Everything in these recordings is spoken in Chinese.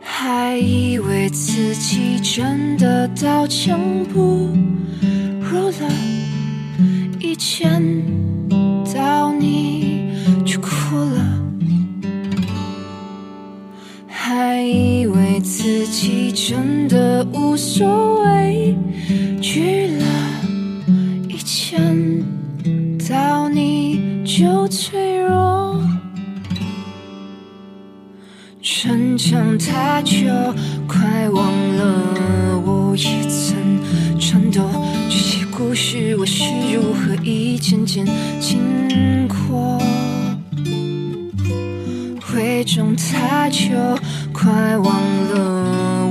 还以为自己真的刀枪不入了，一见一见到你就脆弱。逞强太久，快忘了我也曾颤抖。这些故事我是如何一件件经过？伪装太久，快忘了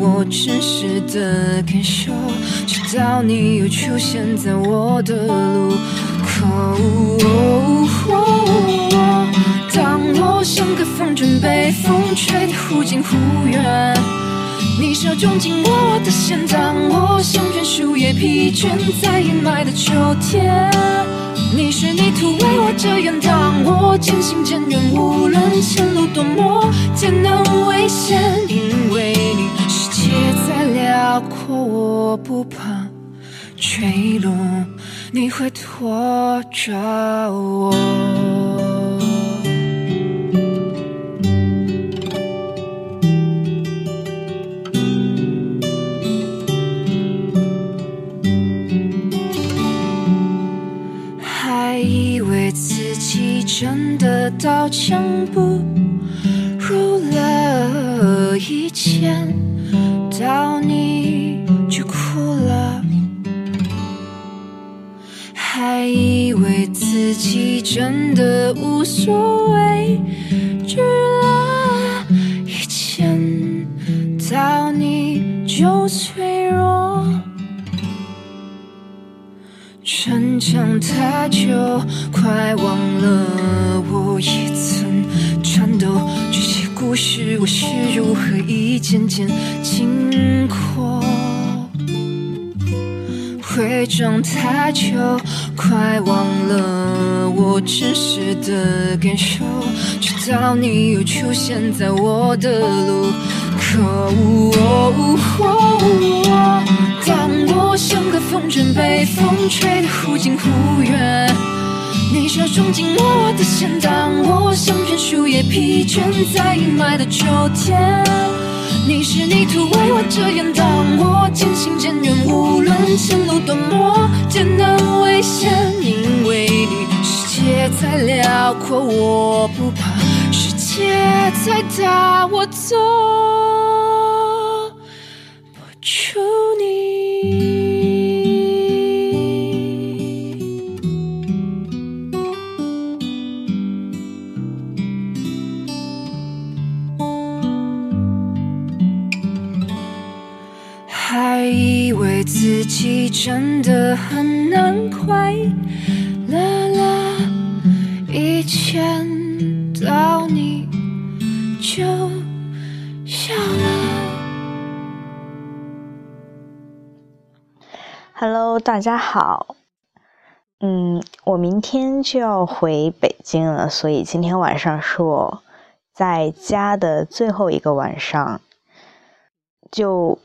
我真实的感受。直到你又出现在我的路口。当我像个风筝被风吹得忽近忽远，你手中紧握我的线，当我像片树叶疲倦在阴霾的秋天，你是泥土为我遮掩，当我渐行渐远，无论前路多么艰难危险，因为你再辽阔，我不怕坠落，你会拖着我。还以为自己真的刀枪不到你就哭了。还以为自己真的无所谓，惧了，一见到你就脆弱。逞强太久，快忘了我也曾颤抖。故事我是如何一件件经过？伪装太久，快忘了我真实的感受。直到你又出现在我的路口。当我像个风筝被风吹得忽近忽远，你手中紧握我的线，当我像片树叶疲倦在阴霾的秋天，你是泥土为我遮掩，当我渐行渐远，无论前路多么艰难危险，因为你世界再辽阔，我不怕；世界再大，我走以为自己真的很难快乐了，一见到你就笑了。Hello，大家好。嗯，我明天就要回北京了，所以今天晚上是我在家的最后一个晚上，就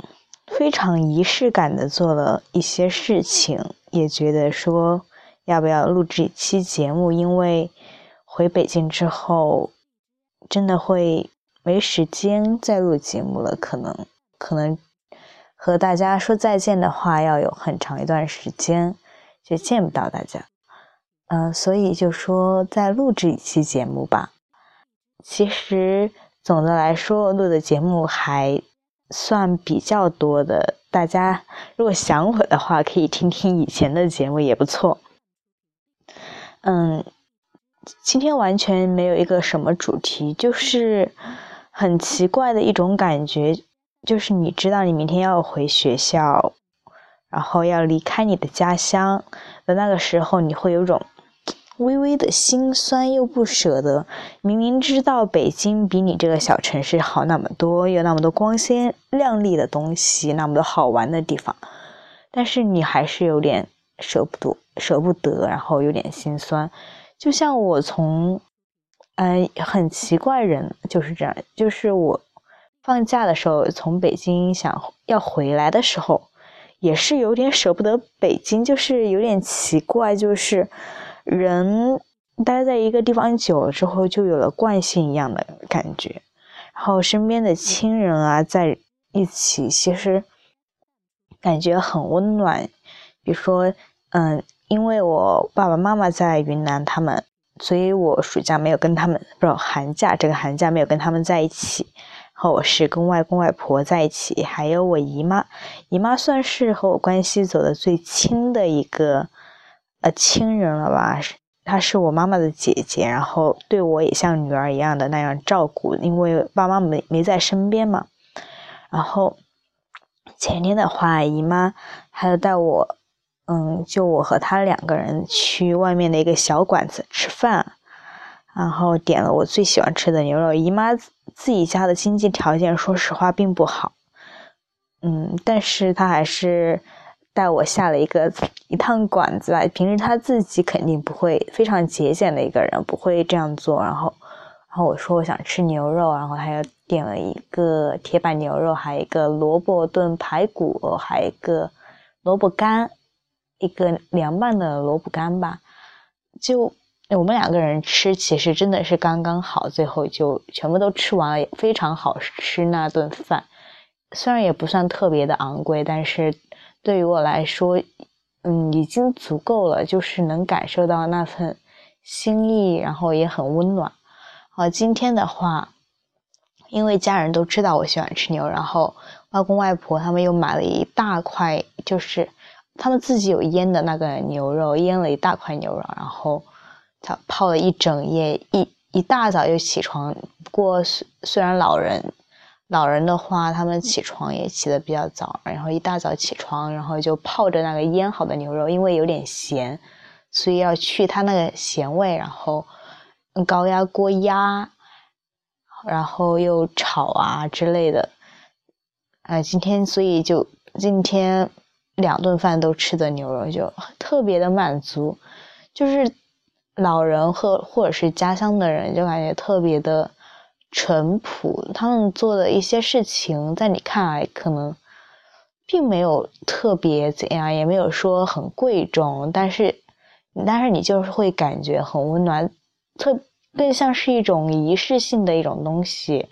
非常仪式感的做了一些事情，也觉得说要不要录制一期节目，因为回北京之后真的会没时间再录节目了，可能可能。和大家说再见的话，要有很长一段时间就见不到大家，嗯、所以就说再录制一期节目吧。其实总的来说，录的节目还算比较多的。大家如果想我的话，可以听听以前的节目，也不错。嗯，今天完全没有一个什么主题，就是很奇怪的一种感觉。就是你知道你明天要回学校，然后要离开你的家乡的那个时候，你会有种微微的心酸又不舍得。明明知道北京比你这个小城市好那么多，有那么多光鲜亮丽的东西，那么多好玩的地方，但是你还是有点舍不得，舍不得，然后有点心酸。就像我从，嗯，很奇怪，人就是这样，就是我放假的时候从北京想要回来的时候。也是有点舍不得北京，就是有点奇怪，就是人待在一个地方久了之后，就有了惯性一样的感觉。然后身边的亲人啊，在一起，其实感觉很温暖。比如说，嗯，因为我爸爸妈妈在云南，他们，所以我暑假没有跟他们，不是寒假，这个寒假没有跟他们在一起。然后我是跟外公外婆在一起，还有我姨妈，姨妈算是和我关系走的最亲的一个呃亲人了吧？她是我妈妈的姐姐，然后对我也像女儿一样的那样照顾，因为爸妈没没在身边嘛。然后前天的话，姨妈还有带我，嗯，就我和她两个人去外面的一个小馆子吃饭。然后点了我最喜欢吃的牛肉。姨妈自己家的经济条件，说实话并不好，嗯，但是她还是带我下了一个一趟馆子吧。平时他自己肯定不会非常节俭的一个人，不会这样做。然后，然后我说我想吃牛肉，然后他又点了一个铁板牛肉，还有一个萝卜炖排骨，还有一个萝卜干，一个凉拌的萝卜干吧，就。我们两个人吃，其实真的是刚刚好，最后就全部都吃完了，也非常好吃那顿饭。虽然也不算特别的昂贵，但是对于我来说，嗯，已经足够了，就是能感受到那份心意，然后也很温暖。好，今天的话，因为家人都知道我喜欢吃牛，然后外公外婆他们又买了一大块，就是他们自己有腌的那个牛肉，腌了一大块牛肉，然后。他泡了一整夜，一一大早就起床。不过虽虽然老人，老人的话，他们起床也起得比较早，然后一大早起床，然后就泡着那个腌好的牛肉，因为有点咸，所以要去它那个咸味，然后高压锅压，然后又炒啊之类的。呃，今天所以就今天两顿饭都吃的牛肉就特别的满足，就是。老人或或者是家乡的人，就感觉特别的淳朴。他们做的一些事情，在你看来可能并没有特别怎样，也没有说很贵重，但是但是你就是会感觉很温暖，特更像是一种仪式性的一种东西，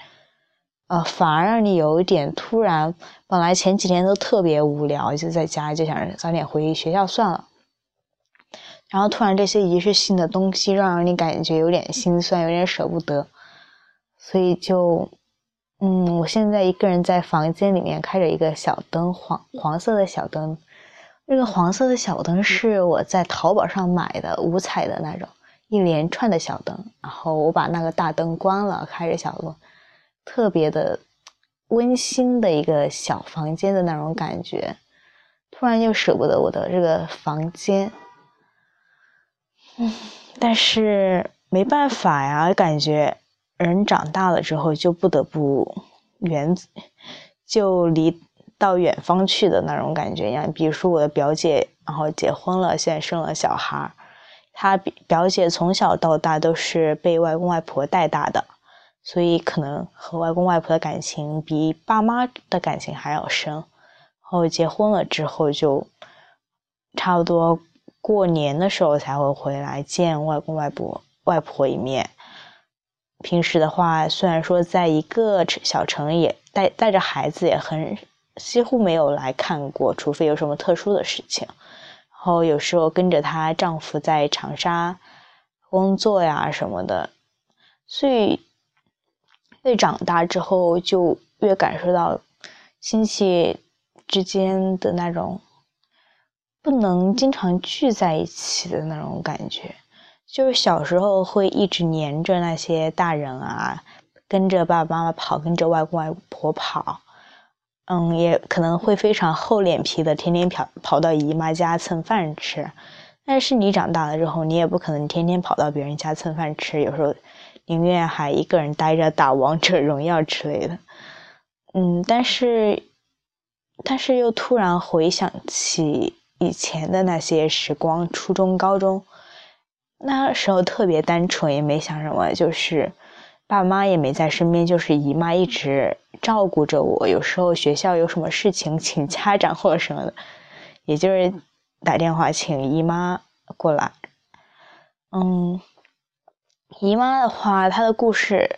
呃，反而让你有一点突然。本来前几天都特别无聊，就在家就想早点回学校算了。然后突然这些仪式性的东西，让你感觉有点心酸，有点舍不得，所以就，嗯，我现在一个人在房间里面开着一个小灯，黄黄色的小灯，那个黄色的小灯是我在淘宝上买的五彩的那种一连串的小灯，然后我把那个大灯关了，开着小灯，特别的温馨的一个小房间的那种感觉，突然就舍不得我的这个房间。嗯，但是没办法呀，感觉人长大了之后就不得不远，就离到远方去的那种感觉一样。比如说我的表姐，然后结婚了，现在生了小孩她表姐从小到大都是被外公外婆带大的，所以可能和外公外婆的感情比爸妈的感情还要深。然后结婚了之后就差不多。过年的时候才会回来见外公外婆、外婆一面。平时的话，虽然说在一个小城，也带带着孩子，也很几乎没有来看过，除非有什么特殊的事情。然后有时候跟着她丈夫在长沙工作呀什么的，所以越长大之后，就越感受到亲戚之间的那种。不能经常聚在一起的那种感觉，就是小时候会一直黏着那些大人啊，跟着爸爸妈妈跑，跟着外公外婆跑，嗯，也可能会非常厚脸皮的天天跑跑到姨妈家蹭饭吃，但是你长大了之后，你也不可能天天跑到别人家蹭饭吃，有时候宁愿还一个人待着打王者荣耀之类的。嗯，但是，但是又突然回想起以前的那些时光，初中、高中，那时候特别单纯，也没想什么，就是爸妈也没在身边，就是姨妈一直照顾着我。有时候学校有什么事情，请家长或者什么的，也就是打电话请姨妈过来。嗯，姨妈的话，她的故事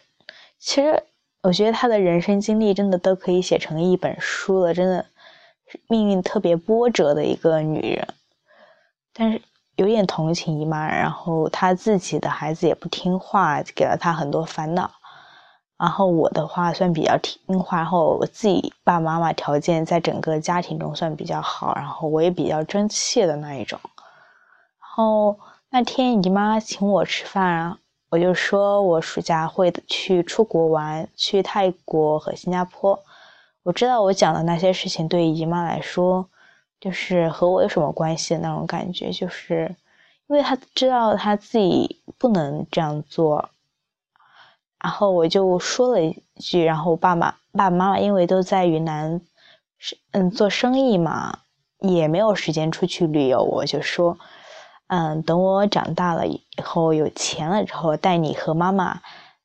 其实。我觉得她的人生经历真的都可以写成一本书了，真的命运特别波折的一个女人。但是有点同情姨妈，然后她自己的孩子也不听话，给了她很多烦恼。然后我的话算比较听话，然后我自己爸爸妈妈条件在整个家庭中算比较好，然后我也比较争气的那一种。然后那天姨妈请我吃饭。我就说，我暑假会去出国玩，去泰国和新加坡。我知道我讲的那些事情对姨妈来说，就是和我有什么关系的那种感觉，就是因为他知道他自己不能这样做。然后我就说了一句，然后爸妈爸爸妈妈因为都在云南，嗯做生意嘛，也没有时间出去旅游，我就说。嗯，等我长大了以后有钱了之后，带你和妈妈，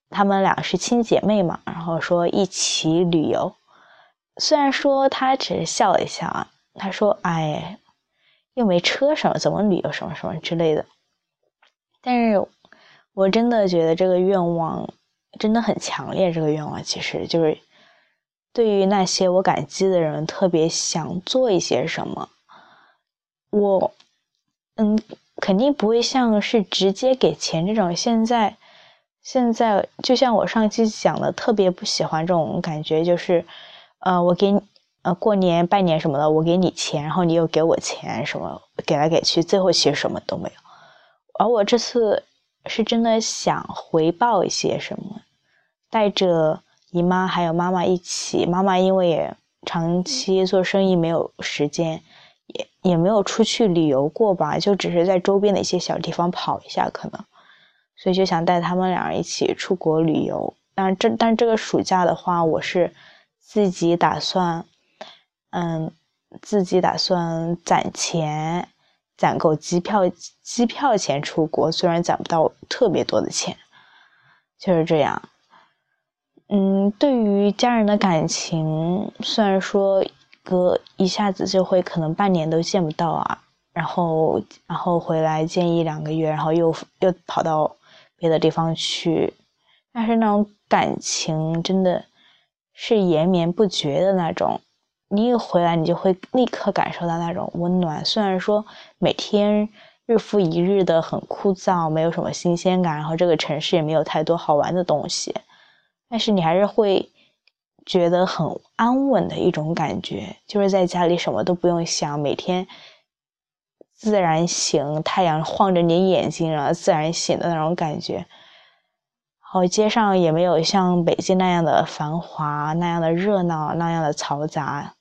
她们俩是亲姐妹嘛，然后说一起旅游。虽然说他只是笑了一笑啊，他说：“哎，又没车什么，怎么旅游什么什么之类的。”但是，我真的觉得这个愿望真的很强烈。这个愿望其实就是对于那些我感激的人，特别想做一些什么。我，嗯。肯定不会像是直接给钱这种。现在，现在就像我上期讲的，特别不喜欢这种感觉，就是，呃，我给你，呃，过年拜年什么的，我给你钱，然后你又给我钱，什么给来给去，最后其实什么都没有。而我这次是真的想回报一些什么，带着姨妈还有妈妈一起。妈妈因为也长期做生意，没有时间。也也没有出去旅游过吧，就只是在周边的一些小地方跑一下，可能，所以就想带他们俩一起出国旅游。但这但这个暑假的话，我是自己打算，嗯，自己打算攒钱，攒够机票机票钱出国。虽然攒不到特别多的钱，就是这样。嗯，对于家人的感情，虽然说。哥一下子就会可能半年都见不到啊，然后然后回来见一两个月，然后又又跑到别的地方去，但是那种感情真的是延绵不绝的那种。你一回来，你就会立刻感受到那种温暖。虽然说每天日复一日的很枯燥，没有什么新鲜感，然后这个城市也没有太多好玩的东西，但是你还是会。觉得很安稳的一种感觉，就是在家里什么都不用想，每天自然醒，太阳晃着你眼睛，然后自然醒的那种感觉。好，街上也没有像北京那样的繁华，那样的热闹，那样的嘈杂。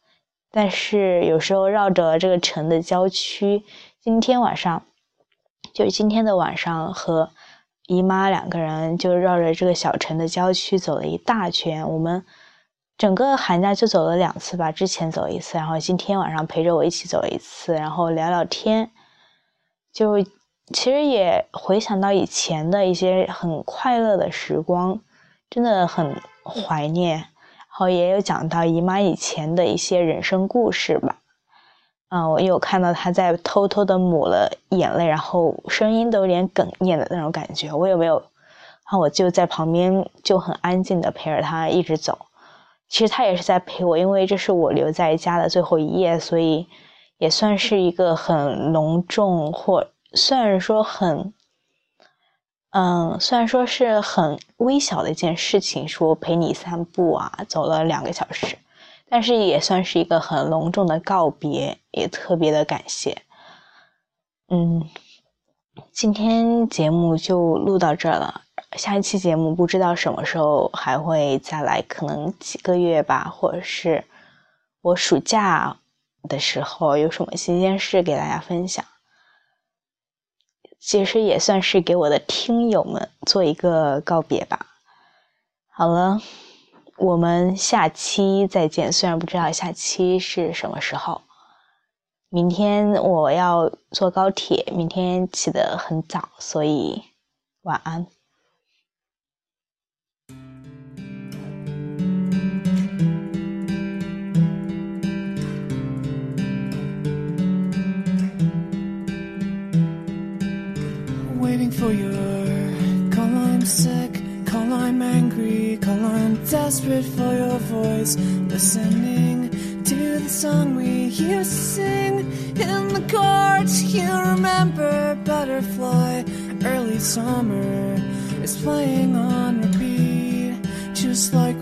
但是有时候绕着这个城的郊区，今天晚上，就今天的晚上，和姨妈两个人就绕着这个小城的郊区走了一大圈，我们。整个寒假就走了两次吧，之前走一次，然后今天晚上陪着我一起走一次，然后聊聊天，就其实也回想到以前的一些很快乐的时光，真的很怀念。然后也有讲到姨妈以前的一些人生故事吧，嗯，我有看到她在偷偷的抹了眼泪，然后声音都有点哽咽的那种感觉，我有没有？然后我就在旁边就很安静的陪着她一直走。其实他也是在陪我，因为这是我留在家的最后一夜，所以也算是一个很隆重，或虽然说很，嗯，虽然说是很微小的一件事情，说陪你散步啊，走了两个小时，但是也算是一个很隆重的告别，也特别的感谢。嗯，今天节目就录到这儿了。下一期节目不知道什么时候还会再来，可能几个月吧，或者是我暑假的时候有什么新鲜事给大家分享。其实也算是给我的听友们做一个告别吧。好了，我们下期再见。虽然不知道下期是什么时候，明天我要坐高铁，明天起得很早，所以晚安。For your call I'm sick, call I'm angry, call I'm desperate for your voice. Listening to the song we used to sing in the courts. You remember butterfly, early summer is playing on repeat, just like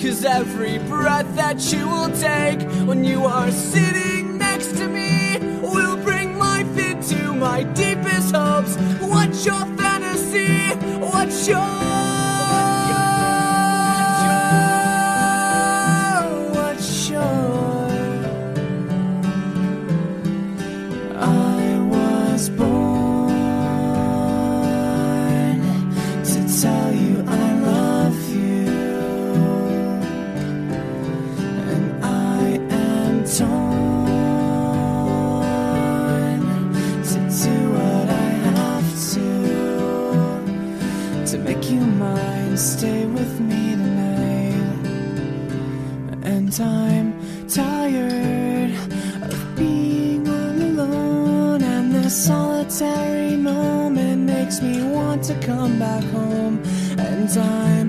Cause every breath that you will take when you are sitting Stay with me tonight, and I'm tired of being all alone and this solitary moment makes me want to come back home. And i'm